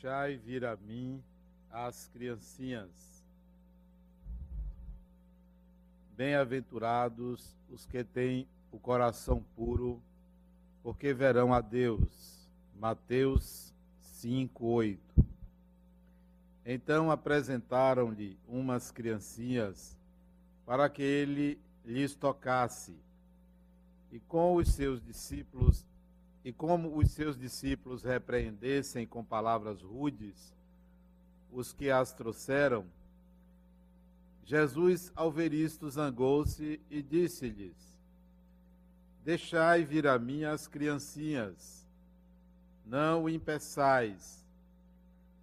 Deixai vir a mim as criancinhas. Bem-aventurados os que têm o coração puro, porque verão a Deus. Mateus 5, 8. Então apresentaram-lhe umas criancinhas para que ele lhes tocasse. E com os seus discípulos e como os seus discípulos repreendessem com palavras rudes os que as trouxeram, Jesus, ao ver isto, zangou-se e disse-lhes: Deixai vir a mim as criancinhas, não o impeçais,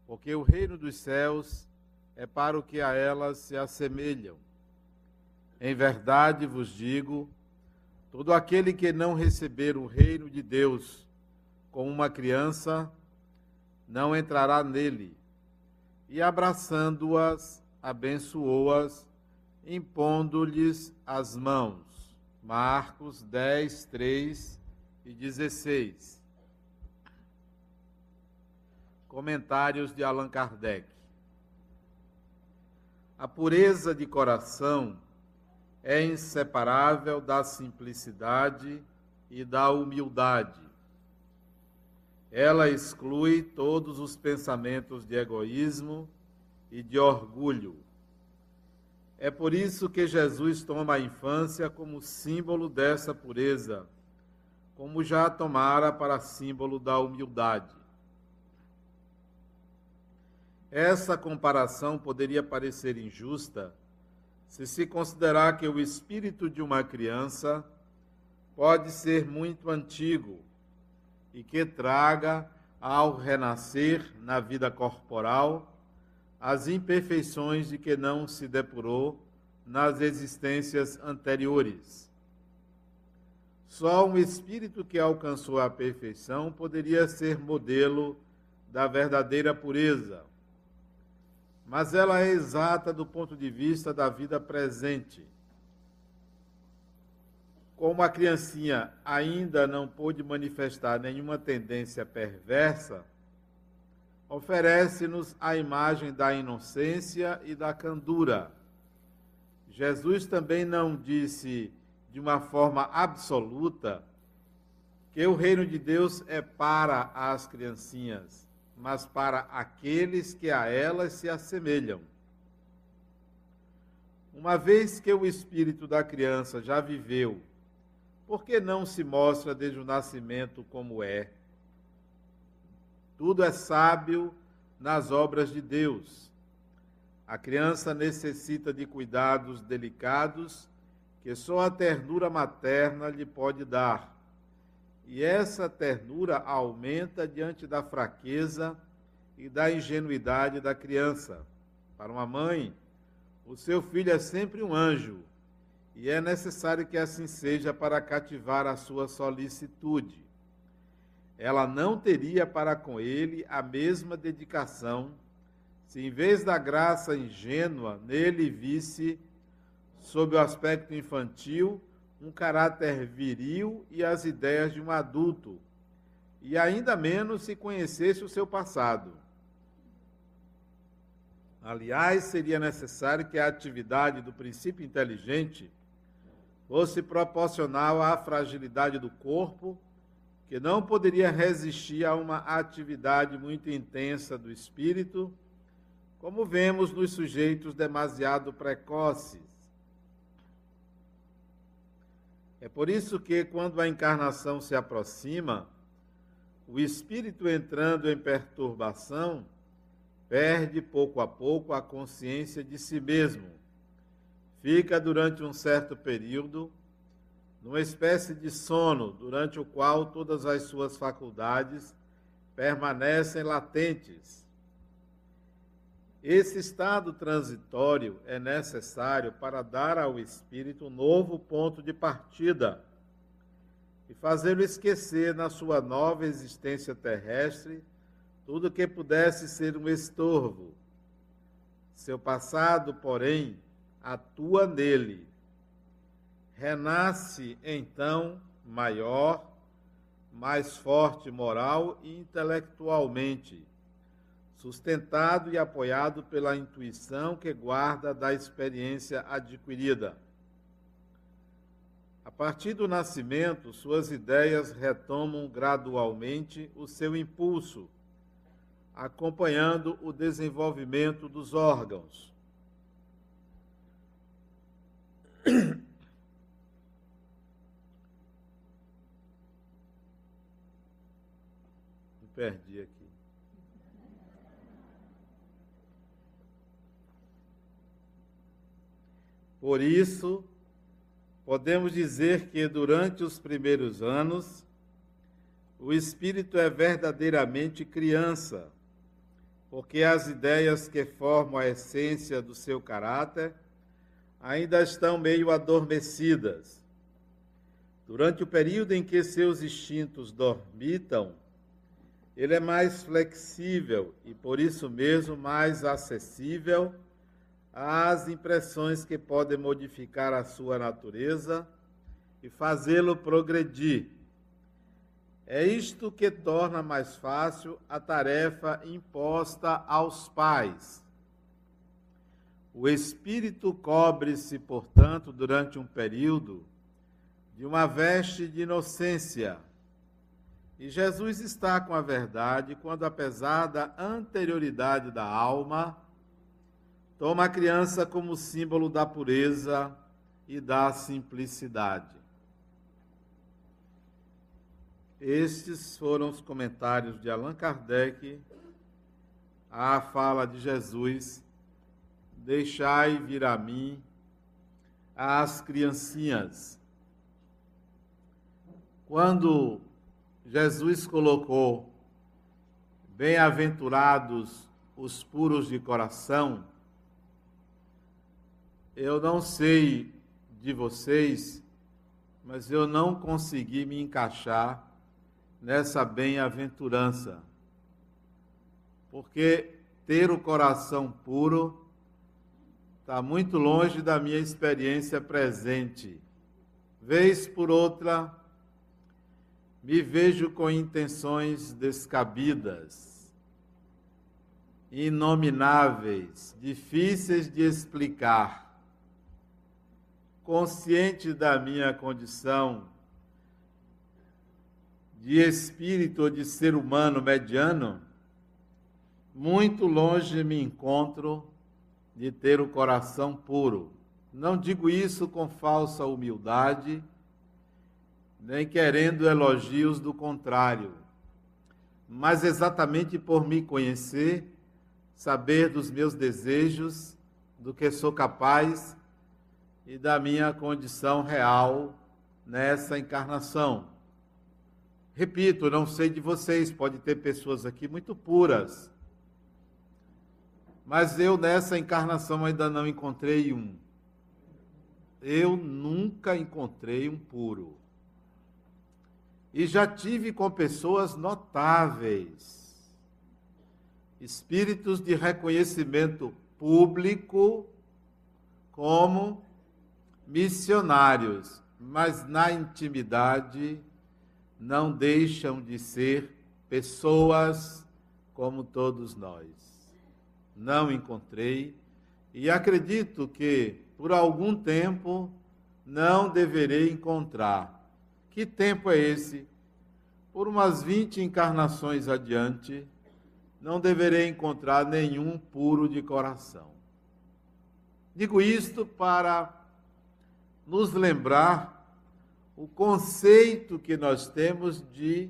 porque o reino dos céus é para o que a elas se assemelham. Em verdade vos digo, Todo aquele que não receber o reino de Deus como uma criança, não entrará nele. E abraçando-as, abençoou-as, impondo-lhes as mãos. Marcos 10, 3 e 16. Comentários de Allan Kardec. A pureza de coração é inseparável da simplicidade e da humildade. Ela exclui todos os pensamentos de egoísmo e de orgulho. É por isso que Jesus toma a infância como símbolo dessa pureza, como já tomara para símbolo da humildade. Essa comparação poderia parecer injusta se se considerar que o espírito de uma criança pode ser muito antigo e que traga, ao renascer na vida corporal, as imperfeições de que não se depurou nas existências anteriores. Só um espírito que alcançou a perfeição poderia ser modelo da verdadeira pureza mas ela é exata do ponto de vista da vida presente. Como a criancinha ainda não pôde manifestar nenhuma tendência perversa, oferece-nos a imagem da inocência e da candura. Jesus também não disse de uma forma absoluta que o reino de Deus é para as criancinhas mas para aqueles que a elas se assemelham. Uma vez que o espírito da criança já viveu, por que não se mostra desde o nascimento como é? Tudo é sábio nas obras de Deus. A criança necessita de cuidados delicados que só a ternura materna lhe pode dar e essa ternura aumenta diante da fraqueza e da ingenuidade da criança. Para uma mãe, o seu filho é sempre um anjo, e é necessário que assim seja para cativar a sua solicitude. Ela não teria para com ele a mesma dedicação se, em vez da graça ingênua, nele visse, sob o aspecto infantil, um caráter viril e as ideias de um adulto, e ainda menos se conhecesse o seu passado. Aliás, seria necessário que a atividade do princípio inteligente fosse proporcional à fragilidade do corpo, que não poderia resistir a uma atividade muito intensa do espírito, como vemos nos sujeitos demasiado precoces É por isso que, quando a encarnação se aproxima, o espírito entrando em perturbação perde pouco a pouco a consciência de si mesmo. Fica durante um certo período numa espécie de sono, durante o qual todas as suas faculdades permanecem latentes esse estado transitório é necessário para dar ao espírito um novo ponto de partida e fazê-lo esquecer na sua nova existência terrestre tudo que pudesse ser um estorvo. Seu passado, porém, atua nele. Renasce então maior, mais forte moral e intelectualmente sustentado e apoiado pela intuição que guarda da experiência adquirida. A partir do nascimento, suas ideias retomam gradualmente o seu impulso, acompanhando o desenvolvimento dos órgãos. Perdi aqui. Por isso, podemos dizer que durante os primeiros anos, o espírito é verdadeiramente criança, porque as ideias que formam a essência do seu caráter ainda estão meio adormecidas. Durante o período em que seus instintos dormitam, ele é mais flexível e por isso mesmo mais acessível às impressões que podem modificar a sua natureza e fazê-lo progredir. É isto que torna mais fácil a tarefa imposta aos pais. O espírito cobre-se, portanto, durante um período, de uma veste de inocência. E Jesus está com a verdade quando, apesar da anterioridade da alma, Toma a criança como símbolo da pureza e da simplicidade. Estes foram os comentários de Allan Kardec à fala de Jesus: Deixai vir a mim as criancinhas. Quando Jesus colocou bem-aventurados os puros de coração, eu não sei de vocês, mas eu não consegui me encaixar nessa bem-aventurança. Porque ter o coração puro está muito longe da minha experiência presente. Vez por outra, me vejo com intenções descabidas, inomináveis, difíceis de explicar consciente da minha condição de espírito ou de ser humano mediano, muito longe me encontro de ter o coração puro. Não digo isso com falsa humildade, nem querendo elogios do contrário, mas exatamente por me conhecer, saber dos meus desejos, do que sou capaz e da minha condição real nessa encarnação. Repito, não sei de vocês, pode ter pessoas aqui muito puras, mas eu nessa encarnação ainda não encontrei um. Eu nunca encontrei um puro. E já tive com pessoas notáveis, espíritos de reconhecimento público, como missionários, mas na intimidade não deixam de ser pessoas como todos nós. Não encontrei e acredito que por algum tempo não deverei encontrar. Que tempo é esse? Por umas 20 encarnações adiante, não deverei encontrar nenhum puro de coração. Digo isto para nos lembrar o conceito que nós temos de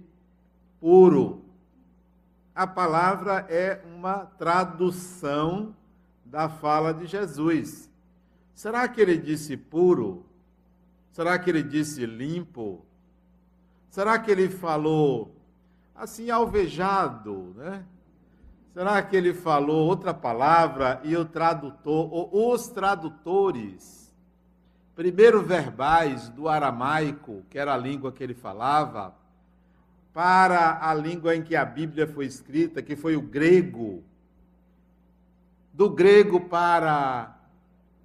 puro. A palavra é uma tradução da fala de Jesus. Será que ele disse puro? Será que ele disse limpo? Será que ele falou assim alvejado, né? Será que ele falou outra palavra e o tradutor, ou os tradutores primeiro verbais do aramaico, que era a língua que ele falava, para a língua em que a Bíblia foi escrita, que foi o grego. Do grego para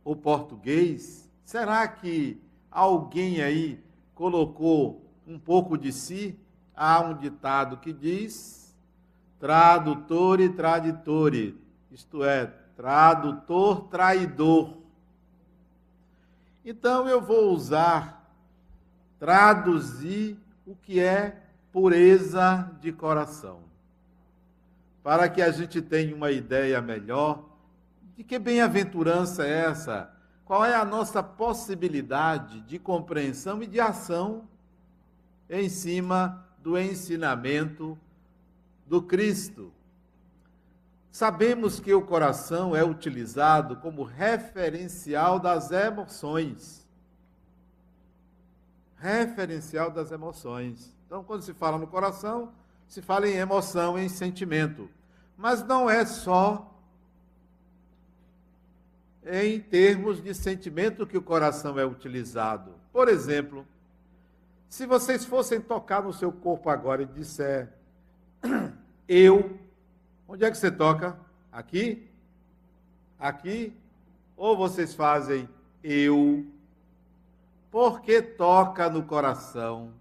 o português, será que alguém aí colocou um pouco de si? Há um ditado que diz: tradutor e traditore, isto é, tradutor traidor. Então eu vou usar traduzir o que é pureza de coração. Para que a gente tenha uma ideia melhor de que bem-aventurança é essa? Qual é a nossa possibilidade de compreensão e de ação em cima do ensinamento do Cristo? Sabemos que o coração é utilizado como referencial das emoções. Referencial das emoções. Então, quando se fala no coração, se fala em emoção, em sentimento. Mas não é só em termos de sentimento que o coração é utilizado. Por exemplo, se vocês fossem tocar no seu corpo agora e disser, eu, onde é que você toca? Aqui? Aqui? Ou vocês fazem eu? Porque toca no coração.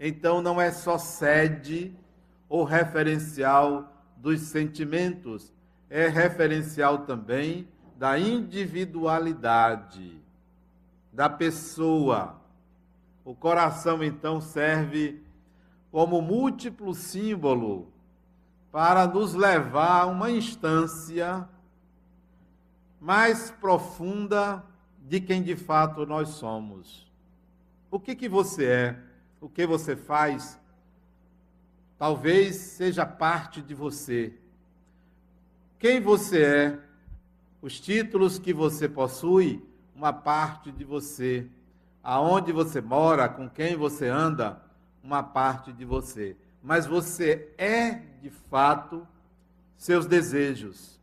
Então não é só sede ou referencial dos sentimentos, é referencial também da individualidade da pessoa. O coração então serve como múltiplo símbolo para nos levar a uma instância mais profunda de quem de fato nós somos. O que que você é? o que você faz, talvez seja parte de você. Quem você é, os títulos que você possui, uma parte de você. Aonde você mora, com quem você anda, uma parte de você. Mas você é, de fato, seus desejos,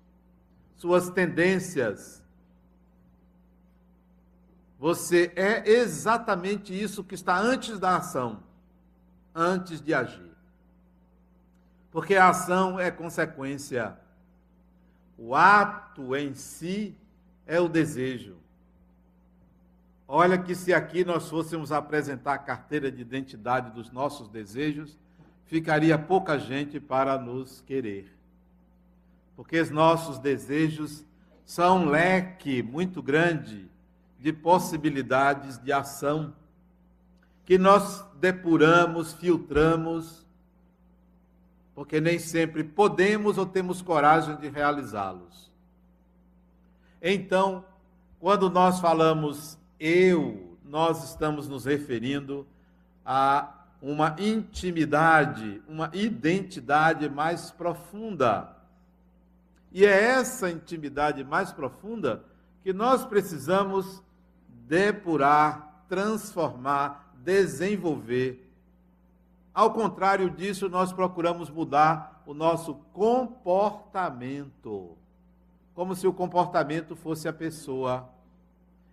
suas tendências, você é exatamente isso que está antes da ação, antes de agir. Porque a ação é consequência. O ato em si é o desejo. Olha que se aqui nós fôssemos apresentar a carteira de identidade dos nossos desejos, ficaria pouca gente para nos querer. Porque os nossos desejos são um leque muito grande de possibilidades de ação que nós depuramos, filtramos, porque nem sempre podemos ou temos coragem de realizá-los. Então, quando nós falamos eu, nós estamos nos referindo a uma intimidade, uma identidade mais profunda. E é essa intimidade mais profunda que nós precisamos depurar, transformar, desenvolver. Ao contrário disso, nós procuramos mudar o nosso comportamento, como se o comportamento fosse a pessoa.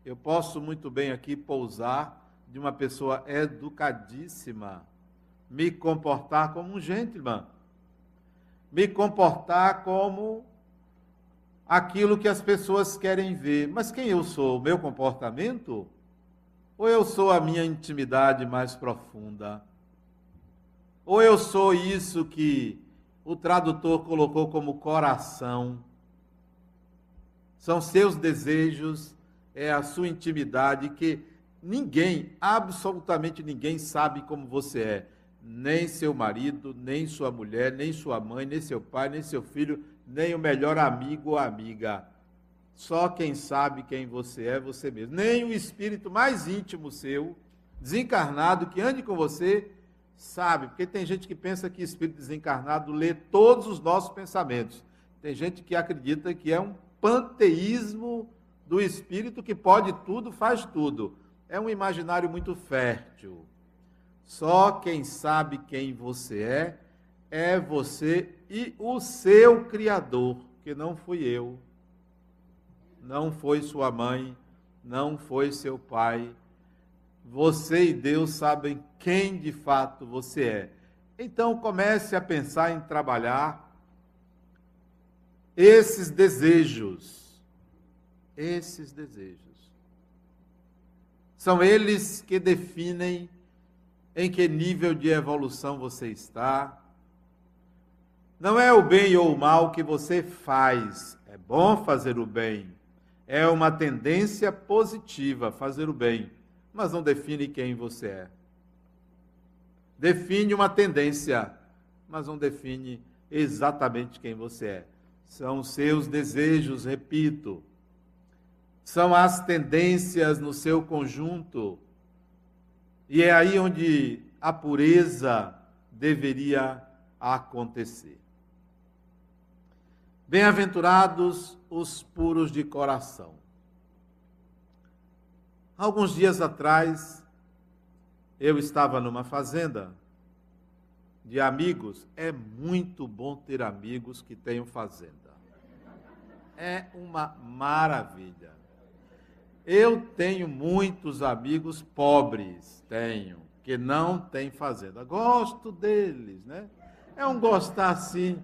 Eu posso muito bem aqui pousar de uma pessoa educadíssima, me comportar como um gentleman, me comportar como aquilo que as pessoas querem ver. Mas quem eu sou? O meu comportamento? Ou eu sou a minha intimidade mais profunda? Ou eu sou isso que o tradutor colocou como coração? São seus desejos, é a sua intimidade que ninguém, absolutamente ninguém sabe como você é. Nem seu marido, nem sua mulher, nem sua mãe, nem seu pai, nem seu filho, nem o melhor amigo ou amiga. Só quem sabe quem você é, você mesmo. Nem o espírito mais íntimo seu, desencarnado, que ande com você, sabe. Porque tem gente que pensa que espírito desencarnado lê todos os nossos pensamentos. Tem gente que acredita que é um panteísmo do espírito que pode tudo, faz tudo. É um imaginário muito fértil. Só quem sabe quem você é, é você e o seu Criador, que não fui eu, não foi sua mãe, não foi seu pai. Você e Deus sabem quem de fato você é. Então comece a pensar em trabalhar esses desejos. Esses desejos. São eles que definem em que nível de evolução você está, Não é o bem ou o mal que você faz. É bom fazer o bem. É uma tendência positiva fazer o bem, mas não define quem você é. Define uma tendência, mas não define exatamente quem você é. São seus desejos, repito. São as tendências no seu conjunto. E é aí onde a pureza deveria acontecer. Bem-aventurados os puros de coração. Alguns dias atrás, eu estava numa fazenda de amigos. É muito bom ter amigos que tenham fazenda. É uma maravilha. Eu tenho muitos amigos pobres, tenho, que não têm fazenda. Gosto deles, né? É um gostar assim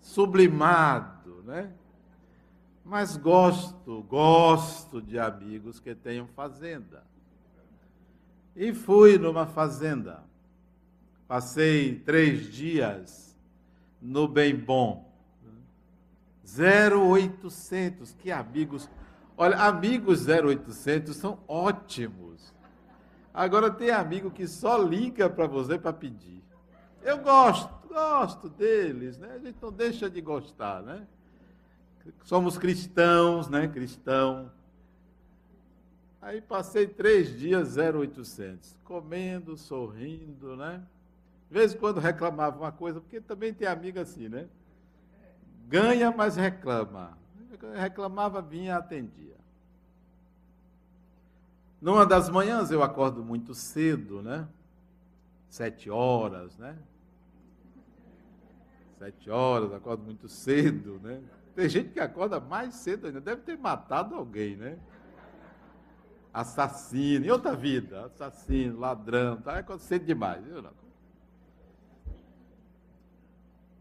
sublimado, né? Mas gosto, gosto de amigos que tenham fazenda. E fui numa fazenda. Passei três dias no Bem Bom. 0800, que amigos. Olha, amigos 0800 são ótimos. Agora tem amigo que só liga para você para pedir. Eu gosto, gosto deles, né? A gente não deixa de gostar, né? Somos cristãos, né? Cristão. Aí passei três dias 0800, comendo, sorrindo, né? De vez em quando reclamava uma coisa, porque também tem amiga assim, né? Ganha, mas reclama. Reclamava, vinha, atendia. Numa das manhãs eu acordo muito cedo, né? Sete horas, né? Sete horas, acordo muito cedo, né? Tem gente que acorda mais cedo ainda, deve ter matado alguém, né? Assassino, em outra vida, assassino, ladrão, tá? Acorda cedo demais, viu?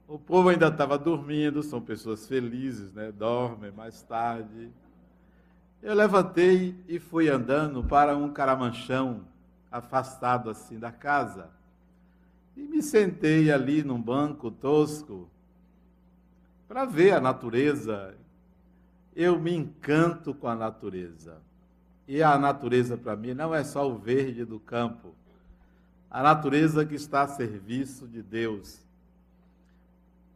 O povo ainda estava dormindo, são pessoas felizes, né? Dormem mais tarde. Eu levantei e fui andando para um caramanchão afastado assim da casa. E me sentei ali num banco tosco para ver a natureza. Eu me encanto com a natureza. E a natureza para mim não é só o verde do campo. A natureza que está a serviço de Deus.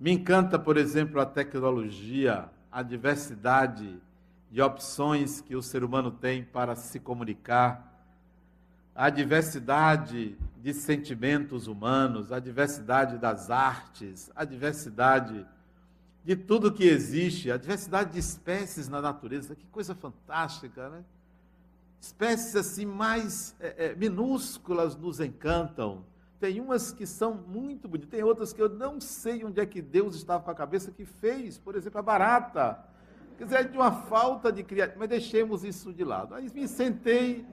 Me encanta, por exemplo, a tecnologia, a diversidade de opções que o ser humano tem para se comunicar a diversidade de sentimentos humanos, a diversidade das artes, a diversidade de tudo que existe, a diversidade de espécies na natureza, que coisa fantástica, né? Espécies assim mais é, é, minúsculas nos encantam. Tem umas que são muito bonitas, tem outras que eu não sei onde é que Deus estava com a cabeça que fez, por exemplo, a barata. Quer dizer, é de uma falta de criatividade, mas deixemos isso de lado. Aí me sentei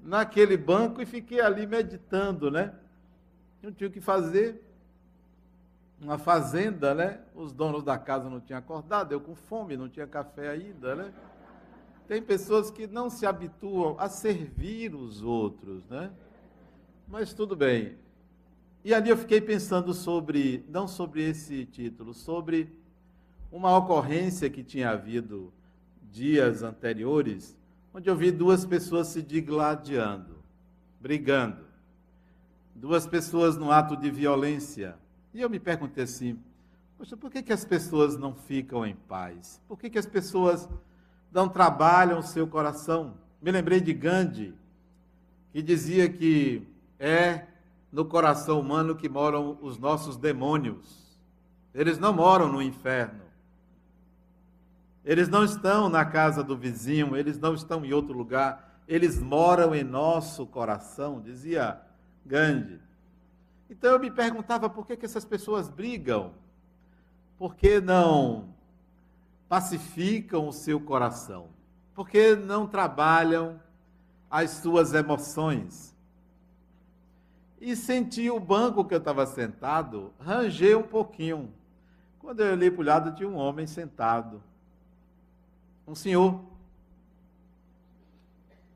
naquele banco e fiquei ali meditando, né? Não tinha o que fazer. Uma fazenda, né? Os donos da casa não tinham acordado, eu com fome, não tinha café ainda, né? Tem pessoas que não se habituam a servir os outros, né? Mas tudo bem. E ali eu fiquei pensando sobre, não sobre esse título, sobre uma ocorrência que tinha havido dias anteriores, onde eu vi duas pessoas se digladiando, brigando. Duas pessoas no ato de violência. E eu me perguntei assim: poxa, por que, que as pessoas não ficam em paz? Por que, que as pessoas não trabalham o seu coração? Me lembrei de Gandhi, que dizia que é no coração humano que moram os nossos demônios. Eles não moram no inferno. Eles não estão na casa do vizinho, eles não estão em outro lugar, eles moram em nosso coração, dizia Gandhi. Então eu me perguntava por que, que essas pessoas brigam? Por que não pacificam o seu coração? Por que não trabalham as suas emoções? E senti o banco que eu estava sentado ranger um pouquinho. Quando eu olhei para o lado, tinha um homem sentado um senhor.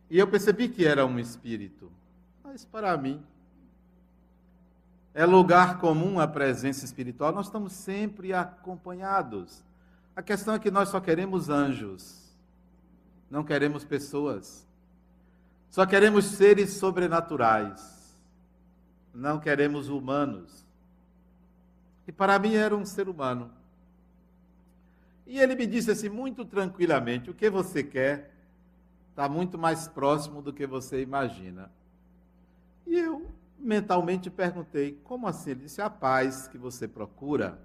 E eu percebi que era um espírito. Mas para mim, É lugar comum a presença espiritual, nós estamos sempre acompanhados. A questão é que nós só queremos anjos, não queremos pessoas. Só queremos seres sobrenaturais, não queremos humanos. E para mim era um ser humano. E ele me disse assim, muito tranquilamente: o que você quer está muito mais próximo do que você imagina. E eu mentalmente perguntei: como assim? Ele disse: a paz que você procura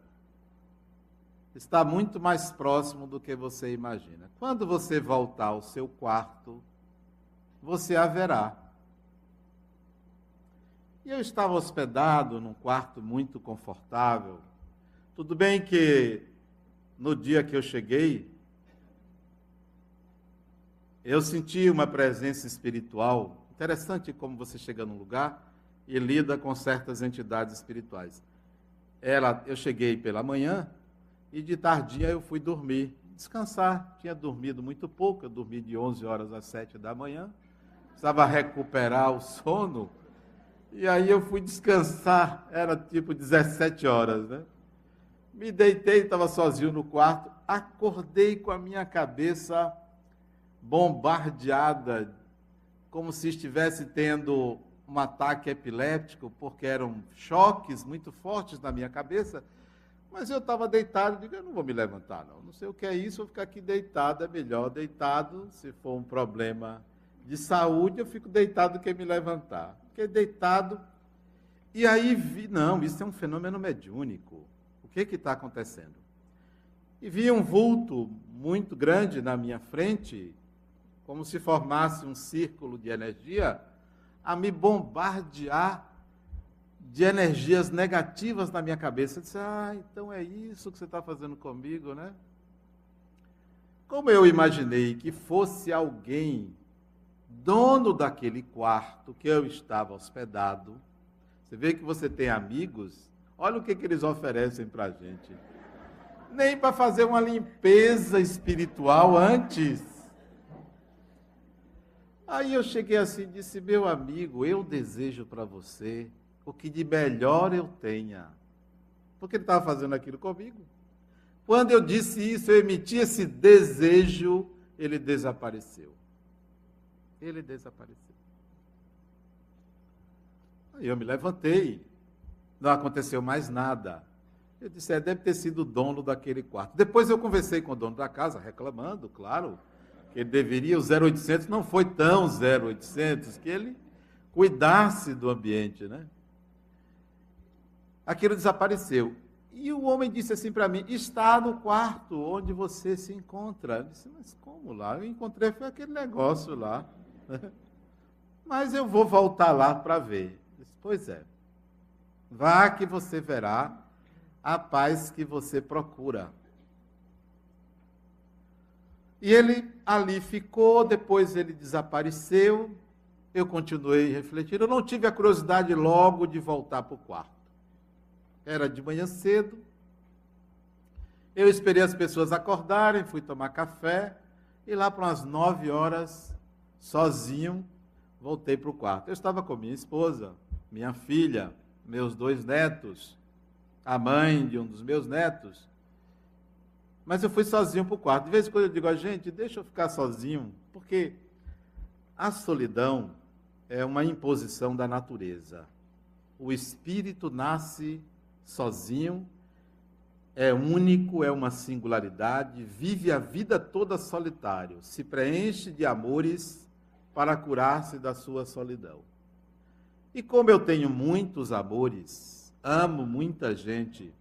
está muito mais próximo do que você imagina. Quando você voltar ao seu quarto, você haverá. E eu estava hospedado num quarto muito confortável. Tudo bem que no dia que eu cheguei, eu senti uma presença espiritual. Interessante como você chega num lugar e lida com certas entidades espirituais. Ela, eu cheguei pela manhã e de tardinha eu fui dormir, descansar. Tinha dormido muito pouco, eu dormi de 11 horas às 7 da manhã. Precisava recuperar o sono. E aí eu fui descansar, era tipo 17 horas, né? Me deitei, estava sozinho no quarto, acordei com a minha cabeça bombardeada, como se estivesse tendo um ataque epiléptico, porque eram choques muito fortes na minha cabeça. Mas eu estava deitado, digo, eu não vou me levantar, não. Não sei o que é isso, vou ficar aqui deitado, é melhor deitado. Se for um problema de saúde, eu fico deitado do que me levantar. Fiquei deitado, e aí vi, não, isso é um fenômeno mediúnico que está acontecendo? E vi um vulto muito grande na minha frente, como se formasse um círculo de energia, a me bombardear de energias negativas na minha cabeça. Eu disse, ah, então é isso que você está fazendo comigo, né? Como eu imaginei que fosse alguém dono daquele quarto que eu estava hospedado, você vê que você tem amigos Olha o que, que eles oferecem para a gente. Nem para fazer uma limpeza espiritual antes. Aí eu cheguei assim e disse: Meu amigo, eu desejo para você o que de melhor eu tenha. Porque ele estava fazendo aquilo comigo. Quando eu disse isso, eu emiti esse desejo, ele desapareceu. Ele desapareceu. Aí eu me levantei, não aconteceu mais nada. Eu disse, é, deve ter sido o dono daquele quarto. Depois eu conversei com o dono da casa, reclamando, claro, que ele deveria, o 0800 não foi tão 0800, que ele cuidasse do ambiente, né? Aquilo desapareceu. E o homem disse assim para mim: está no quarto onde você se encontra. Eu disse, mas como lá? Eu encontrei foi aquele negócio lá. mas eu vou voltar lá para ver. Pois é. Vá que você verá a paz que você procura. E ele ali ficou, depois ele desapareceu. Eu continuei refletindo. Eu não tive a curiosidade logo de voltar para o quarto. Era de manhã cedo. Eu esperei as pessoas acordarem, fui tomar café. E lá para umas nove horas, sozinho, voltei para o quarto. Eu estava com minha esposa, minha filha, meus dois netos, a mãe de um dos meus netos. Mas eu fui sozinho para o quarto. De vez em quando eu digo a gente, deixa eu ficar sozinho, porque a solidão é uma imposição da natureza. O espírito nasce sozinho, é único, é uma singularidade, vive a vida toda solitário, se preenche de amores para curar-se da sua solidão. E como eu tenho muitos amores, amo muita gente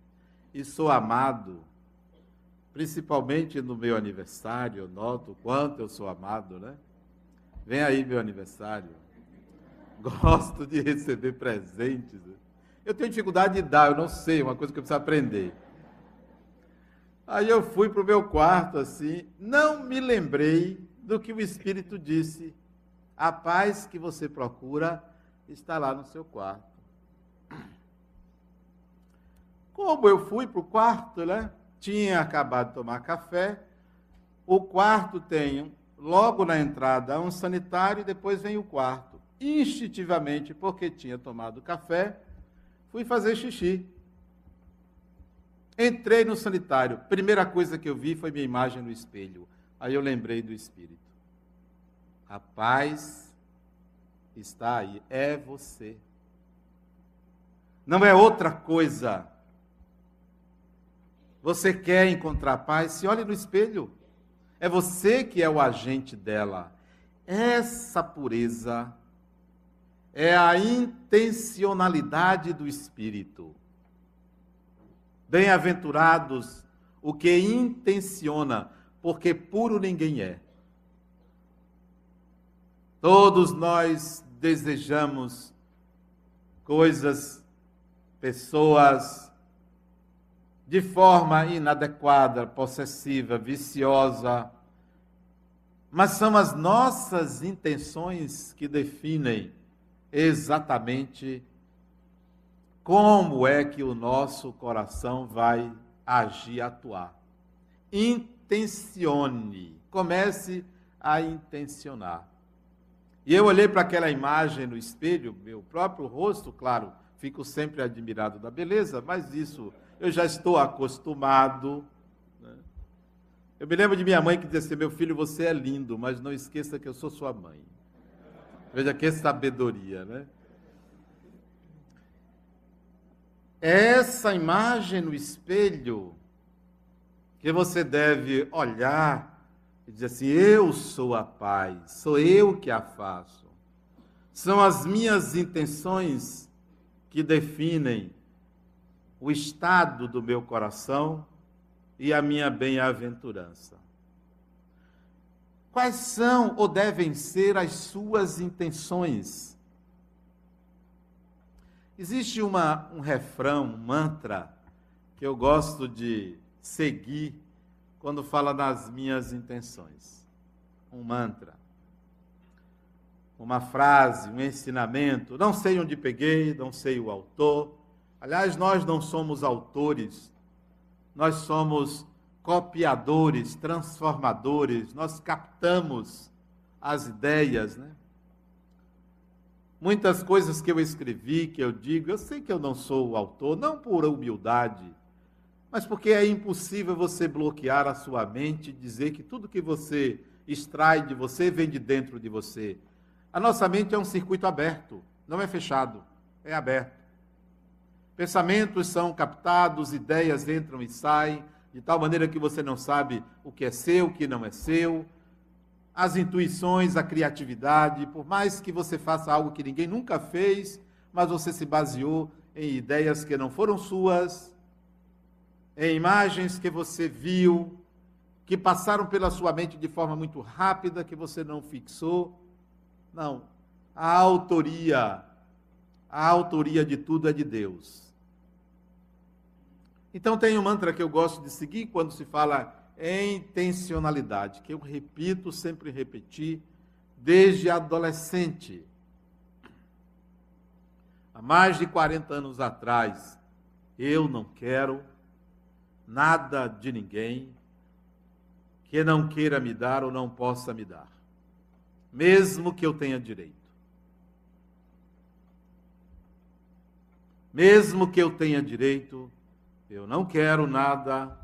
e sou amado, principalmente no meu aniversário, noto o quanto eu sou amado, né? Vem aí meu aniversário. Gosto de receber presentes. Eu tenho dificuldade de dar, eu não sei, é uma coisa que eu preciso aprender. Aí eu fui para o meu quarto assim, não me lembrei do que o Espírito disse. A paz que você procura está lá no seu quarto. Como eu fui para o quarto, né? Tinha acabado de tomar café. O quarto tem, logo na entrada, um sanitário e depois vem o quarto. Instintivamente, porque tinha tomado café, Fui fazer xixi. Entrei no sanitário. Primeira coisa que eu vi foi minha imagem no espelho. Aí eu lembrei do Espírito. A paz está aí. É você. Não é outra coisa. Você quer encontrar paz? Se olhe no espelho. É você que é o agente dela. Essa pureza é a intencionalidade do Espírito. Bem-aventurados o que intenciona, porque puro ninguém é. Todos nós desejamos coisas, pessoas, de forma inadequada, possessiva, viciosa, mas são as nossas intenções que definem exatamente como é que o nosso coração vai agir, atuar. Intencione, comece a intencionar. E eu olhei para aquela imagem no espelho, meu próprio rosto, claro, fico sempre admirado da beleza, mas isso eu já estou acostumado. Né? Eu me lembro de minha mãe que dizia assim: meu filho, você é lindo, mas não esqueça que eu sou sua mãe. Veja que sabedoria, né? essa imagem no espelho que você deve olhar e dizer assim: Eu sou a paz, sou eu que a faço. São as minhas intenções que definem o estado do meu coração e a minha bem-aventurança. Quais são ou devem ser as suas intenções? Existe uma, um refrão, um mantra, que eu gosto de seguir quando fala das minhas intenções. Um mantra. Uma frase, um ensinamento. Não sei onde peguei, não sei o autor. Aliás, nós não somos autores, nós somos copiadores, transformadores, nós captamos as ideias, né? Muitas coisas que eu escrevi, que eu digo, eu sei que eu não sou o autor, não por humildade, mas porque é impossível você bloquear a sua mente e dizer que tudo que você extrai de você vem de dentro de você. A nossa mente é um circuito aberto, não é fechado, é aberto. Pensamentos são captados, ideias entram e saem, de tal maneira que você não sabe o que é seu, o que não é seu, as intuições, a criatividade, por mais que você faça algo que ninguém nunca fez, mas você se baseou em ideias que não foram suas, em imagens que você viu, que passaram pela sua mente de forma muito rápida, que você não fixou. Não. A autoria, a autoria de tudo é de Deus. Então tem um mantra que eu gosto de seguir quando se fala intencionalidade, que eu repito, sempre repeti, desde adolescente. Há mais de 40 anos atrás, eu não quero nada de ninguém que não queira me dar ou não possa me dar, mesmo que eu tenha direito. Mesmo que eu tenha direito, eu não quero nada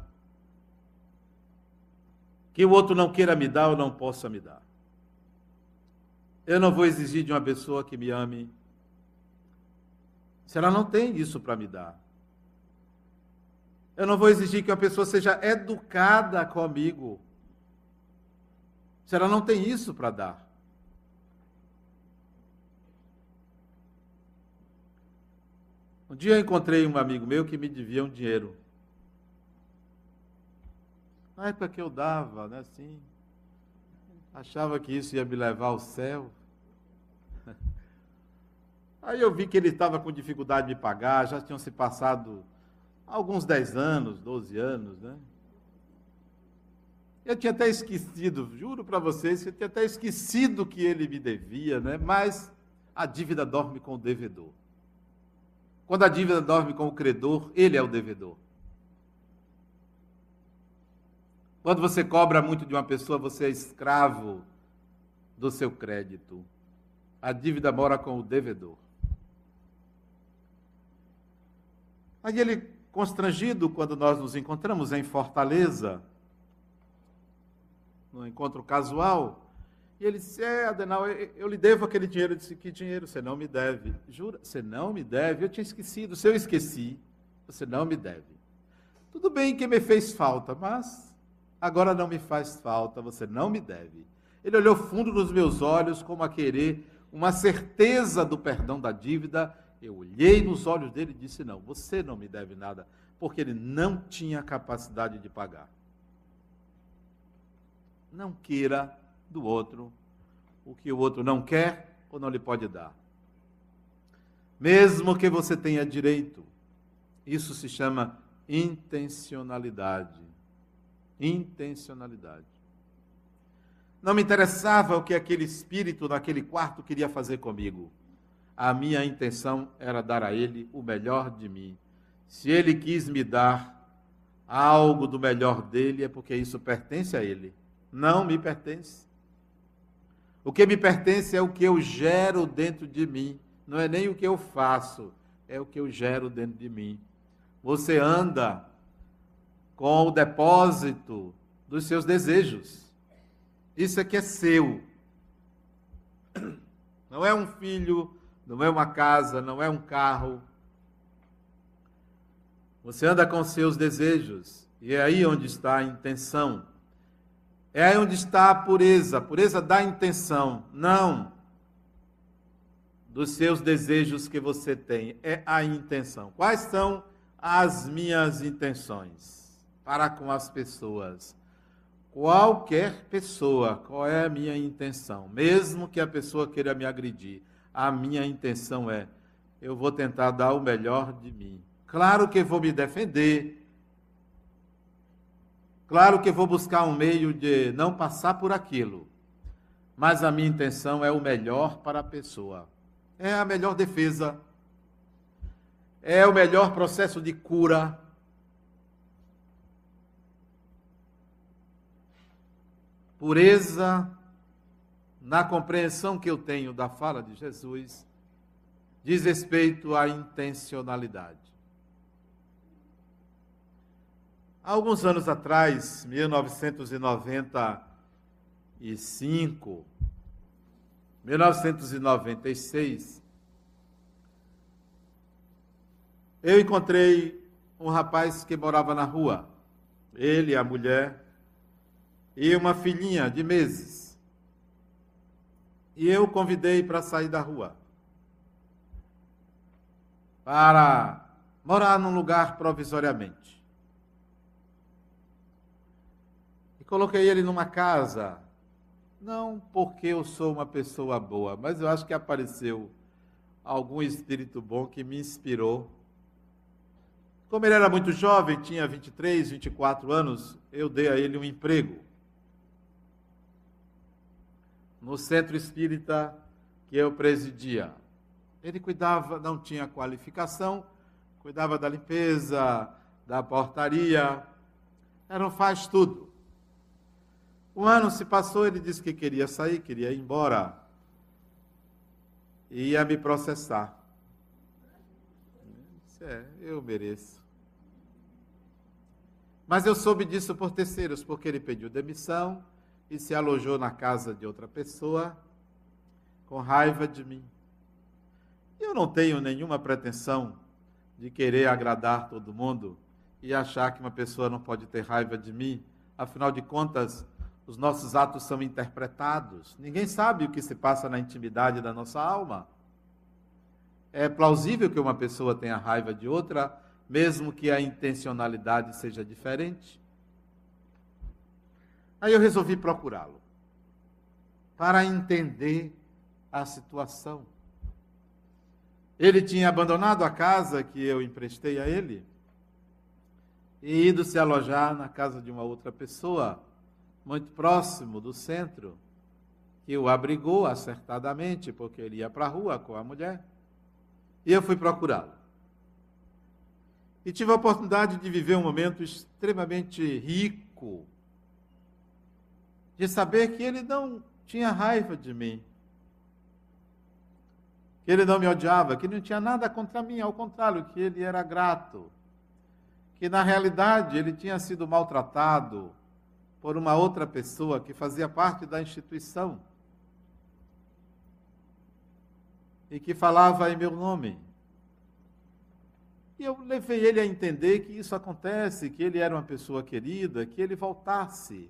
que o outro não queira me dar ou não possa me dar. Eu não vou exigir de uma pessoa que me ame se ela não tem isso para me dar. Eu não vou exigir que uma pessoa seja educada comigo se ela não tem isso para dar. Um dia eu encontrei um amigo meu que me devia um dinheiro. Na época que eu dava, né, assim, achava que isso ia me levar ao céu. Aí eu vi que ele estava com dificuldade de pagar, já tinham se passado alguns 10 anos, 12 anos, né? Eu tinha até esquecido, juro para vocês, que eu tinha até esquecido que ele me devia, né? Mas a dívida dorme com o devedor. Quando a dívida dorme com o credor, ele é o devedor. Quando você cobra muito de uma pessoa, você é escravo do seu crédito. A dívida mora com o devedor. Aí ele, constrangido, quando nós nos encontramos em Fortaleza, no encontro casual, e ele disse: É, Adenal, eu, eu lhe devo aquele dinheiro. Eu disse: Que dinheiro? Você não me deve. Jura? Você não me deve? Eu tinha esquecido. Se eu esqueci, você não me deve. Tudo bem que me fez falta, mas agora não me faz falta, você não me deve. Ele olhou fundo nos meus olhos, como a querer uma certeza do perdão da dívida. Eu olhei nos olhos dele e disse: Não, você não me deve nada, porque ele não tinha capacidade de pagar. Não queira do outro o que o outro não quer ou não lhe pode dar. Mesmo que você tenha direito, isso se chama intencionalidade. Intencionalidade. Não me interessava o que aquele espírito naquele quarto queria fazer comigo. A minha intenção era dar a ele o melhor de mim. Se ele quis me dar algo do melhor dele, é porque isso pertence a ele. Não me pertence. O que me pertence é o que eu gero dentro de mim. Não é nem o que eu faço, é o que eu gero dentro de mim. Você anda com o depósito dos seus desejos. Isso aqui é seu. Não é um filho, não é uma casa, não é um carro. Você anda com seus desejos. E é aí onde está a intenção. É aí onde está a pureza, a pureza da intenção, não dos seus desejos que você tem, é a intenção. Quais são as minhas intenções para com as pessoas? Qualquer pessoa, qual é a minha intenção? Mesmo que a pessoa queira me agredir, a minha intenção é: eu vou tentar dar o melhor de mim. Claro que vou me defender, Claro que vou buscar um meio de não passar por aquilo, mas a minha intenção é o melhor para a pessoa. É a melhor defesa. É o melhor processo de cura. Pureza na compreensão que eu tenho da fala de Jesus diz respeito à intencionalidade. Há alguns anos atrás, 1995, 1996, eu encontrei um rapaz que morava na rua. Ele, a mulher e uma filhinha de meses. E eu convidei para sair da rua. Para morar num lugar provisoriamente. coloquei ele numa casa, não porque eu sou uma pessoa boa, mas eu acho que apareceu algum espírito bom que me inspirou. Como ele era muito jovem, tinha 23, 24 anos, eu dei a ele um emprego no centro espírita que eu presidia. Ele cuidava, não tinha qualificação, cuidava da limpeza, da portaria, era um faz tudo. Um ano se passou, ele disse que queria sair, queria ir embora. E ia me processar. É, eu mereço. Mas eu soube disso por terceiros, porque ele pediu demissão e se alojou na casa de outra pessoa com raiva de mim. Eu não tenho nenhuma pretensão de querer agradar todo mundo e achar que uma pessoa não pode ter raiva de mim. Afinal de contas, os nossos atos são interpretados. Ninguém sabe o que se passa na intimidade da nossa alma. É plausível que uma pessoa tenha raiva de outra, mesmo que a intencionalidade seja diferente. Aí eu resolvi procurá-lo para entender a situação. Ele tinha abandonado a casa que eu emprestei a ele e ido se alojar na casa de uma outra pessoa muito próximo do centro, que o abrigou acertadamente, porque ele ia para a rua com a mulher. E eu fui procurá-lo. E tive a oportunidade de viver um momento extremamente rico, de saber que ele não tinha raiva de mim, que ele não me odiava, que não tinha nada contra mim, ao contrário, que ele era grato que na realidade ele tinha sido maltratado por uma outra pessoa que fazia parte da instituição e que falava em meu nome. E eu levei ele a entender que isso acontece, que ele era uma pessoa querida, que ele voltasse.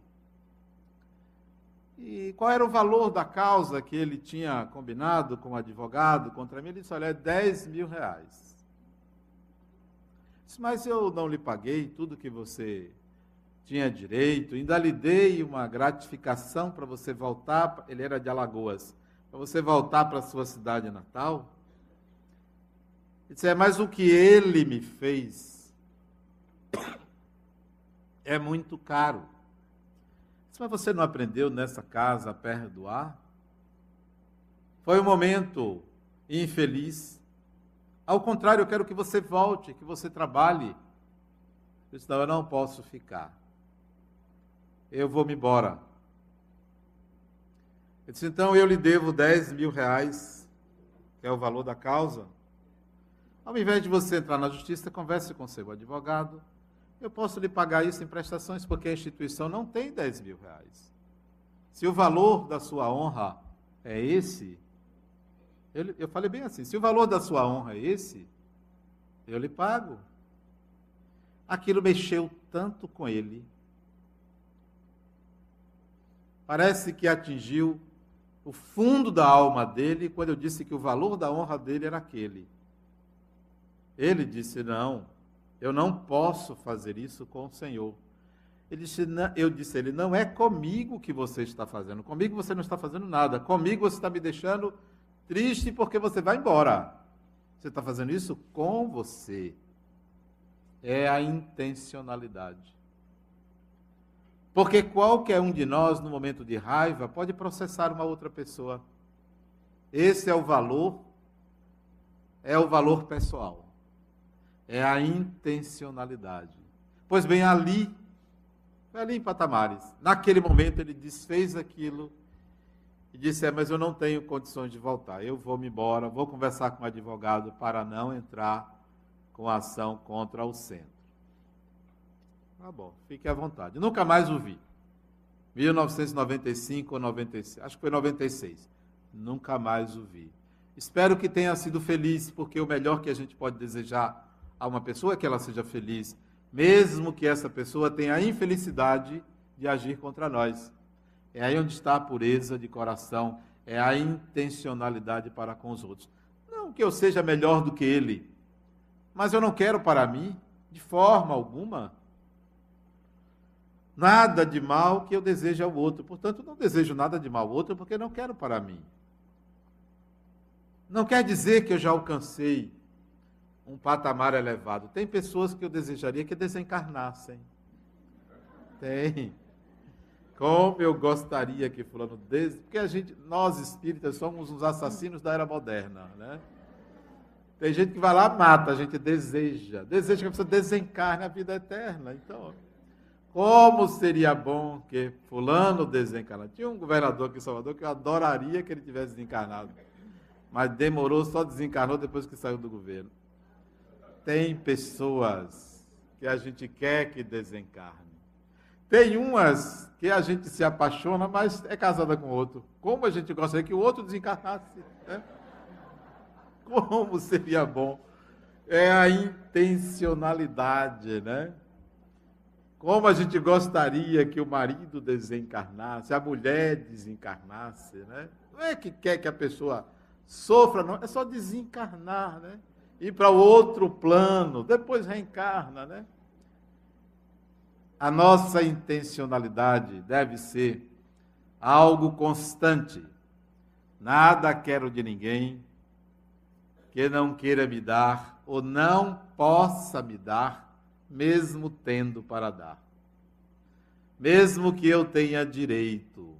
E qual era o valor da causa que ele tinha combinado com o advogado contra mim? Ele disse: olha, é 10 mil reais. Disse, mas eu não lhe paguei tudo que você tinha direito, ainda lhe dei uma gratificação para você voltar. Ele era de Alagoas para você voltar para a sua cidade natal? Ele disse, é, mas o que ele me fez é muito caro. Mas você não aprendeu nessa casa a perdoar? Foi um momento infeliz. Ao contrário, eu quero que você volte, que você trabalhe. Eu disse, não, eu não posso ficar. Eu vou me embora. Ele disse, então eu lhe devo 10 mil reais, que é o valor da causa. Ao invés de você entrar na justiça, converse com seu advogado. Eu posso lhe pagar isso em prestações, porque a instituição não tem 10 mil reais. Se o valor da sua honra é esse, eu, eu falei bem assim: se o valor da sua honra é esse, eu lhe pago. Aquilo mexeu tanto com ele. Parece que atingiu o fundo da alma dele quando eu disse que o valor da honra dele era aquele. Ele disse: Não, eu não posso fazer isso com o Senhor. Ele disse, eu disse ele, não é comigo que você está fazendo. Comigo você não está fazendo nada. Comigo você está me deixando triste porque você vai embora. Você está fazendo isso com você. É a intencionalidade. Porque qualquer um de nós, no momento de raiva, pode processar uma outra pessoa. Esse é o valor, é o valor pessoal. É a intencionalidade. Pois bem, ali, ali em Patamares. Naquele momento ele desfez aquilo e disse: é, mas eu não tenho condições de voltar. Eu vou me embora, vou conversar com o advogado para não entrar com ação contra o centro. Tá bom, fique à vontade. Nunca mais o vi. 1995 ou 96, acho que foi 96. Nunca mais o vi. Espero que tenha sido feliz, porque o melhor que a gente pode desejar a uma pessoa que ela seja feliz, mesmo que essa pessoa tenha a infelicidade de agir contra nós. É aí onde está a pureza de coração, é a intencionalidade para com os outros. Não que eu seja melhor do que ele, mas eu não quero para mim, de forma alguma, nada de mal que eu deseje ao outro. Portanto, não desejo nada de mal ao outro porque não quero para mim. Não quer dizer que eu já alcancei um patamar elevado. Tem pessoas que eu desejaria que desencarnassem. Tem. Como eu gostaria que fulano des... porque a gente, nós espíritas somos os assassinos da era moderna, né? Tem gente que vai lá mata, a gente deseja, deseja que a pessoa desencarne a vida eterna. Então, como seria bom que fulano desencarnasse. Tinha um governador aqui em Salvador que eu adoraria que ele tivesse desencarnado. Mas demorou, só desencarnou depois que saiu do governo. Tem pessoas que a gente quer que desencarne. Tem umas que a gente se apaixona, mas é casada com outro. Como a gente gostaria que o outro desencarnasse. Né? Como seria bom. É a intencionalidade, né? Como a gente gostaria que o marido desencarnasse, a mulher desencarnasse, né? Não é que quer que a pessoa sofra, não, é só desencarnar, né? Ir para outro plano, depois reencarna, né? A nossa intencionalidade deve ser algo constante. Nada quero de ninguém que não queira me dar ou não possa me dar mesmo tendo para dar. Mesmo que eu tenha direito.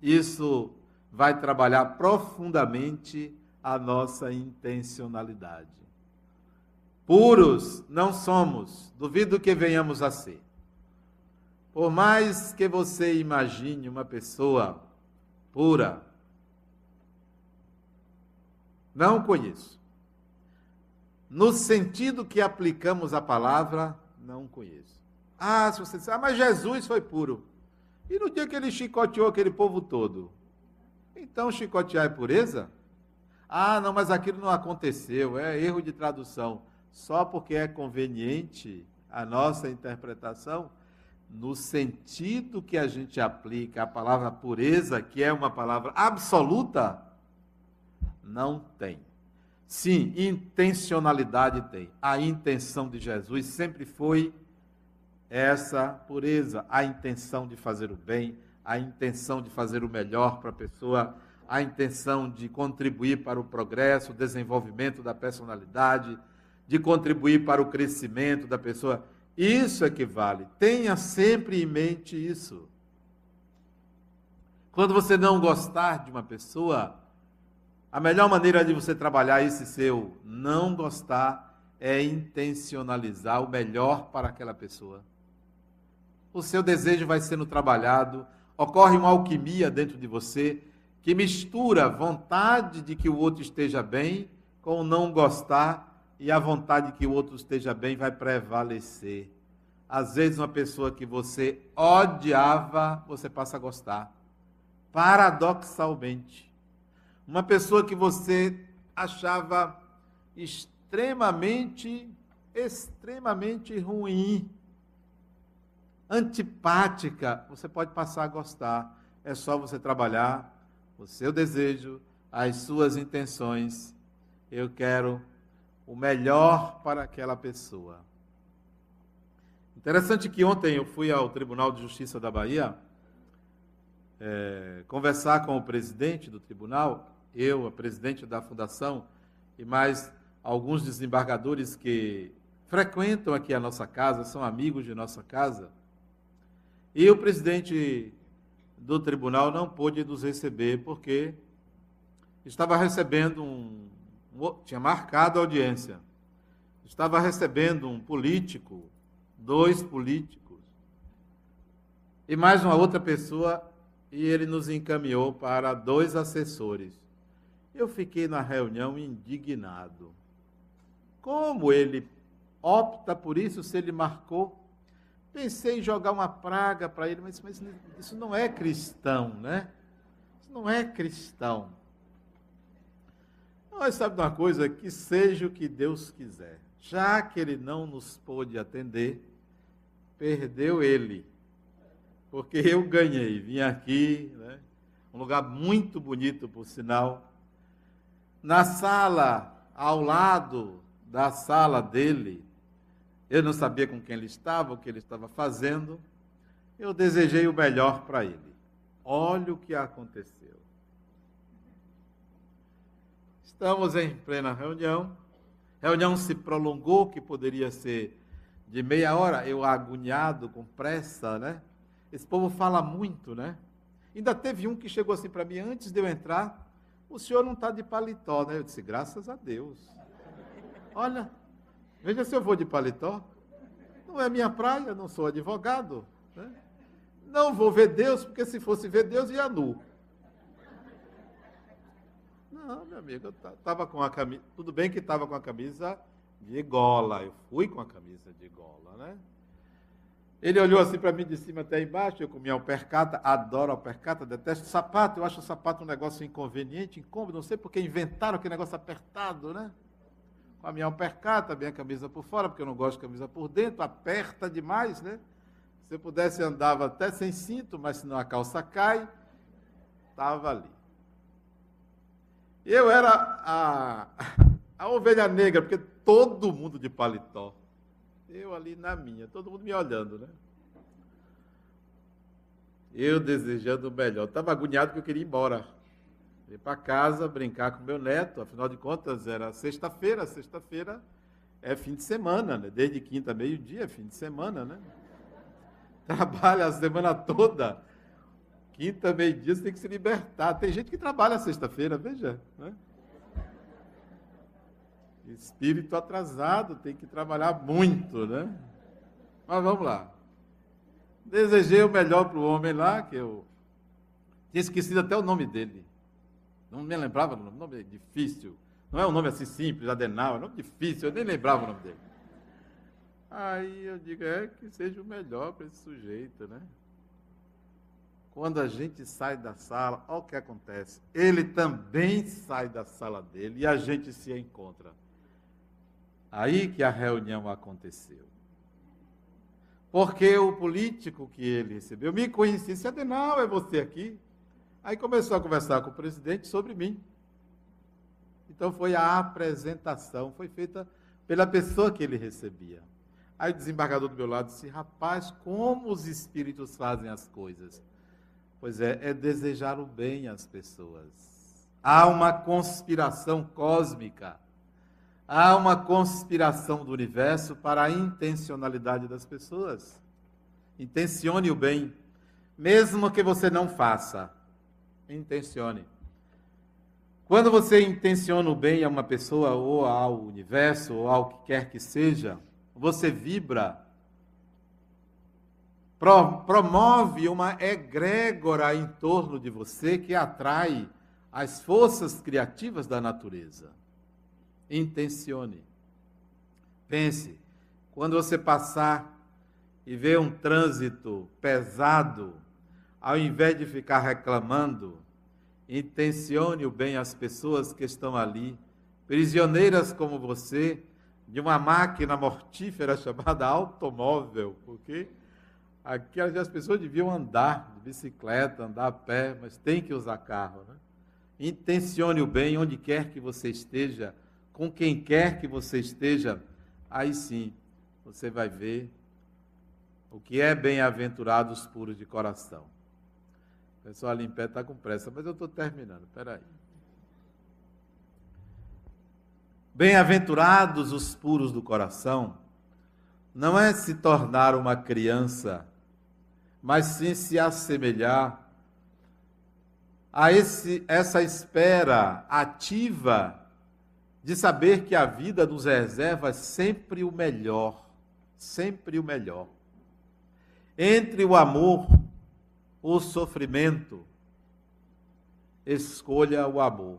Isso vai trabalhar profundamente a nossa intencionalidade. Puros não somos, duvido que venhamos a ser. Por mais que você imagine uma pessoa pura, não conheço. no sentido que aplicamos a palavra, não conheço. Ah, se você disser, ah, mas Jesus foi puro. E no dia que ele chicoteou aquele povo todo? Então chicotear é pureza? Ah, não, mas aquilo não aconteceu, é erro de tradução. Só porque é conveniente a nossa interpretação, no sentido que a gente aplica a palavra pureza, que é uma palavra absoluta, não tem. Sim, intencionalidade tem. A intenção de Jesus sempre foi essa pureza, a intenção de fazer o bem, a intenção de fazer o melhor para a pessoa, a intenção de contribuir para o progresso, o desenvolvimento da personalidade, de contribuir para o crescimento da pessoa. Isso é que vale. Tenha sempre em mente isso. Quando você não gostar de uma pessoa, a melhor maneira de você trabalhar esse seu não gostar é intencionalizar o melhor para aquela pessoa. O seu desejo vai sendo trabalhado, ocorre uma alquimia dentro de você que mistura vontade de que o outro esteja bem com não gostar e a vontade de que o outro esteja bem vai prevalecer. Às vezes, uma pessoa que você odiava, você passa a gostar. Paradoxalmente. Uma pessoa que você achava extremamente, extremamente ruim, antipática, você pode passar a gostar. É só você trabalhar o seu desejo, as suas intenções. Eu quero o melhor para aquela pessoa. Interessante que ontem eu fui ao Tribunal de Justiça da Bahia é, conversar com o presidente do tribunal eu, a presidente da fundação, e mais alguns desembargadores que frequentam aqui a nossa casa, são amigos de nossa casa. E o presidente do tribunal não pôde nos receber porque estava recebendo um, um tinha marcado a audiência. Estava recebendo um político, dois políticos e mais uma outra pessoa e ele nos encaminhou para dois assessores. Eu fiquei na reunião indignado. Como ele opta por isso se ele marcou? Pensei em jogar uma praga para ele, mas, mas isso não é cristão, né? Isso não é cristão. Mas sabe de uma coisa? Que seja o que Deus quiser. Já que ele não nos pôde atender, perdeu ele. Porque eu ganhei. Vim aqui, né? um lugar muito bonito, por sinal na sala ao lado da sala dele, eu não sabia com quem ele estava, o que ele estava fazendo. Eu desejei o melhor para ele. Olha o que aconteceu. Estamos em plena reunião. reunião se prolongou, que poderia ser de meia hora. Eu agoniado, com pressa, né? Esse povo fala muito, né? Ainda teve um que chegou assim para mim antes de eu entrar o senhor não está de paletó, né? Eu disse, graças a Deus. Olha, veja se eu vou de paletó. Não é minha praia, não sou advogado. Né? Não vou ver Deus, porque se fosse ver Deus, ia nu. Não, meu amigo, eu estava com a camisa. Tudo bem que estava com a camisa de gola. Eu fui com a camisa de gola, né? Ele olhou assim para mim de cima até embaixo, eu comia alpercata, adoro alpercata, detesto sapato, eu acho o sapato um negócio inconveniente, incômodo, não sei porque inventaram aquele negócio apertado, né? Com a minha alpercata, a minha camisa por fora, porque eu não gosto de camisa por dentro, aperta demais, né? Se eu pudesse, andava até sem cinto, mas senão a calça cai, estava ali. Eu era a, a ovelha negra, porque todo mundo de paletó. Eu ali na minha, todo mundo me olhando, né? Eu desejando o melhor. Estava agoniado porque eu queria ir embora. Ir para casa, brincar com meu neto. Afinal de contas, era sexta-feira. Sexta-feira é fim de semana, né? Desde quinta, meio-dia, é fim de semana, né? Trabalha a semana toda. Quinta, meio-dia, você tem que se libertar. Tem gente que trabalha sexta-feira, veja. Né? Espírito atrasado, tem que trabalhar muito, né? Mas vamos lá. Desejei o melhor para o homem lá, que eu tinha esquecido até o nome dele. Não me lembrava do nome, nome difícil. Não é um nome assim simples, Adenal, é um nome difícil, eu nem lembrava o nome dele. Aí eu digo, é que seja o melhor para esse sujeito, né? Quando a gente sai da sala, olha o que acontece. Ele também sai da sala dele e a gente se encontra. Aí que a reunião aconteceu. Porque o político que ele recebeu me conhecia, disse, Adenal, é você aqui? Aí começou a conversar com o presidente sobre mim. Então foi a apresentação, foi feita pela pessoa que ele recebia. Aí o desembargador do meu lado disse: Rapaz, como os espíritos fazem as coisas? Pois é, é desejar o bem às pessoas. Há uma conspiração cósmica. Há uma conspiração do universo para a intencionalidade das pessoas. Intencione o bem, mesmo que você não faça. Intencione. Quando você intenciona o bem a uma pessoa, ou ao universo, ou ao que quer que seja, você vibra promove uma egrégora em torno de você que atrai as forças criativas da natureza. Intencione. Pense, quando você passar e ver um trânsito pesado, ao invés de ficar reclamando, intencione o bem às pessoas que estão ali, prisioneiras como você, de uma máquina mortífera chamada automóvel, porque Aqui as pessoas deviam andar de bicicleta, andar a pé, mas tem que usar carro. Né? Intencione o bem onde quer que você esteja, com quem quer que você esteja, aí sim você vai ver o que é bem-aventurados puros de coração. Pessoal ali em pé está com pressa, mas eu estou terminando, peraí. Bem-aventurados os puros do coração, não é se tornar uma criança mas sim se assemelhar a esse, essa espera ativa de saber que a vida nos reserva sempre o melhor, sempre o melhor. Entre o amor, o sofrimento, escolha o amor.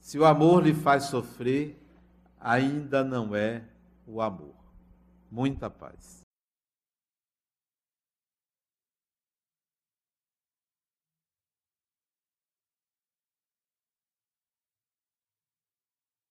Se o amor lhe faz sofrer, ainda não é o amor. Muita paz.